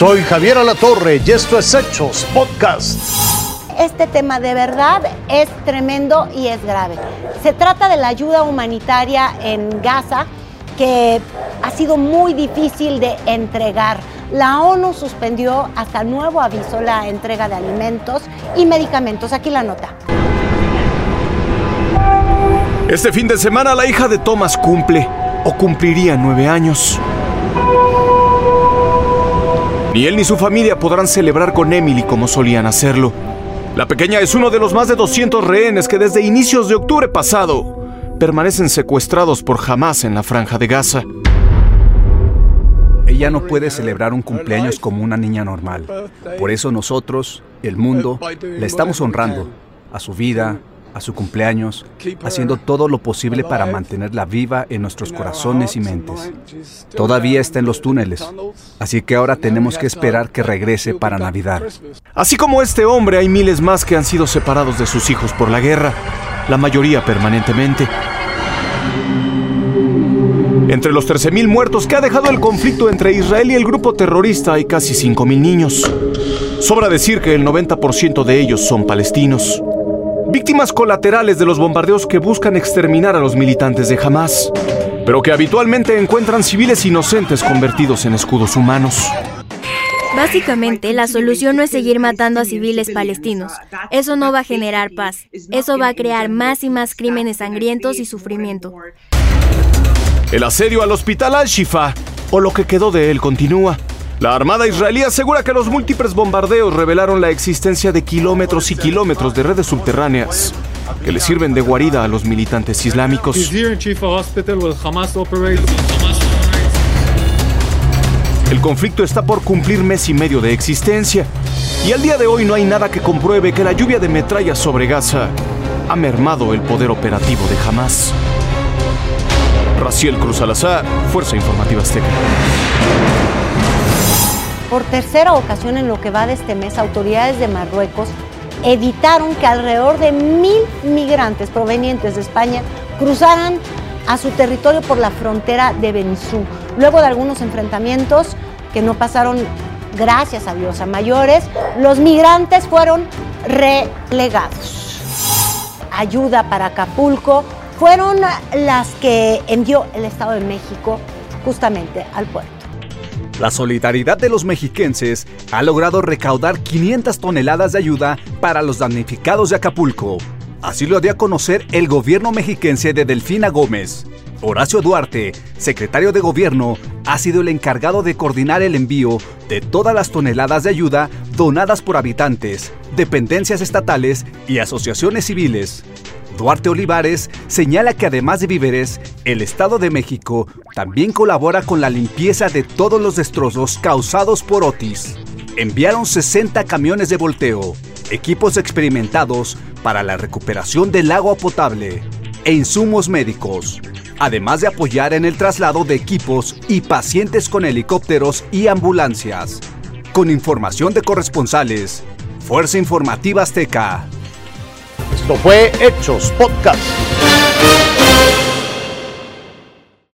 Soy Javier Alatorre y esto es Hechos Podcast. Este tema de verdad es tremendo y es grave. Se trata de la ayuda humanitaria en Gaza que ha sido muy difícil de entregar. La ONU suspendió hasta nuevo aviso la entrega de alimentos y medicamentos. Aquí la nota. Este fin de semana la hija de Thomas cumple o cumpliría nueve años. Ni él ni su familia podrán celebrar con Emily como solían hacerlo. La pequeña es uno de los más de 200 rehenes que desde inicios de octubre pasado permanecen secuestrados por Hamas en la franja de Gaza. Ella no puede celebrar un cumpleaños como una niña normal. Por eso nosotros, el mundo, le estamos honrando a su vida, a su cumpleaños, haciendo todo lo posible para mantenerla viva en nuestros corazones y mentes. Todavía está en los túneles, así que ahora tenemos que esperar que regrese para Navidad. Así como este hombre, hay miles más que han sido separados de sus hijos por la guerra, la mayoría permanentemente. Entre los 13.000 muertos que ha dejado el conflicto entre Israel y el grupo terrorista hay casi 5.000 niños. Sobra decir que el 90% de ellos son palestinos. Víctimas colaterales de los bombardeos que buscan exterminar a los militantes de Hamas, pero que habitualmente encuentran civiles inocentes convertidos en escudos humanos. Básicamente, la solución no es seguir matando a civiles palestinos. Eso no va a generar paz. Eso va a crear más y más crímenes sangrientos y sufrimiento. El asedio al hospital Al-Shifa, o lo que quedó de él, continúa. La Armada israelí asegura que los múltiples bombardeos revelaron la existencia de kilómetros y kilómetros de redes subterráneas que le sirven de guarida a los militantes islámicos. El conflicto está por cumplir mes y medio de existencia y al día de hoy no hay nada que compruebe que la lluvia de metrallas sobre Gaza ha mermado el poder operativo de Hamas. Raciel Cruz Alazar, Fuerza Informativa Azteca. Por tercera ocasión en lo que va de este mes, autoridades de Marruecos evitaron que alrededor de mil migrantes provenientes de España cruzaran a su territorio por la frontera de Benizú. Luego de algunos enfrentamientos que no pasaron, gracias a Dios, a mayores, los migrantes fueron relegados. Ayuda para Acapulco fueron las que envió el Estado de México justamente al puerto. La solidaridad de los mexiquenses ha logrado recaudar 500 toneladas de ayuda para los damnificados de Acapulco. Así lo dio a conocer el gobierno mexiquense de Delfina Gómez. Horacio Duarte, secretario de gobierno, ha sido el encargado de coordinar el envío de todas las toneladas de ayuda donadas por habitantes, dependencias estatales y asociaciones civiles. Duarte Olivares señala que además de víveres, el Estado de México también colabora con la limpieza de todos los destrozos causados por Otis. Enviaron 60 camiones de volteo, equipos experimentados para la recuperación del agua potable e insumos médicos, además de apoyar en el traslado de equipos y pacientes con helicópteros y ambulancias. Con información de corresponsales, Fuerza Informativa Azteca. Fue Hechos Podcast.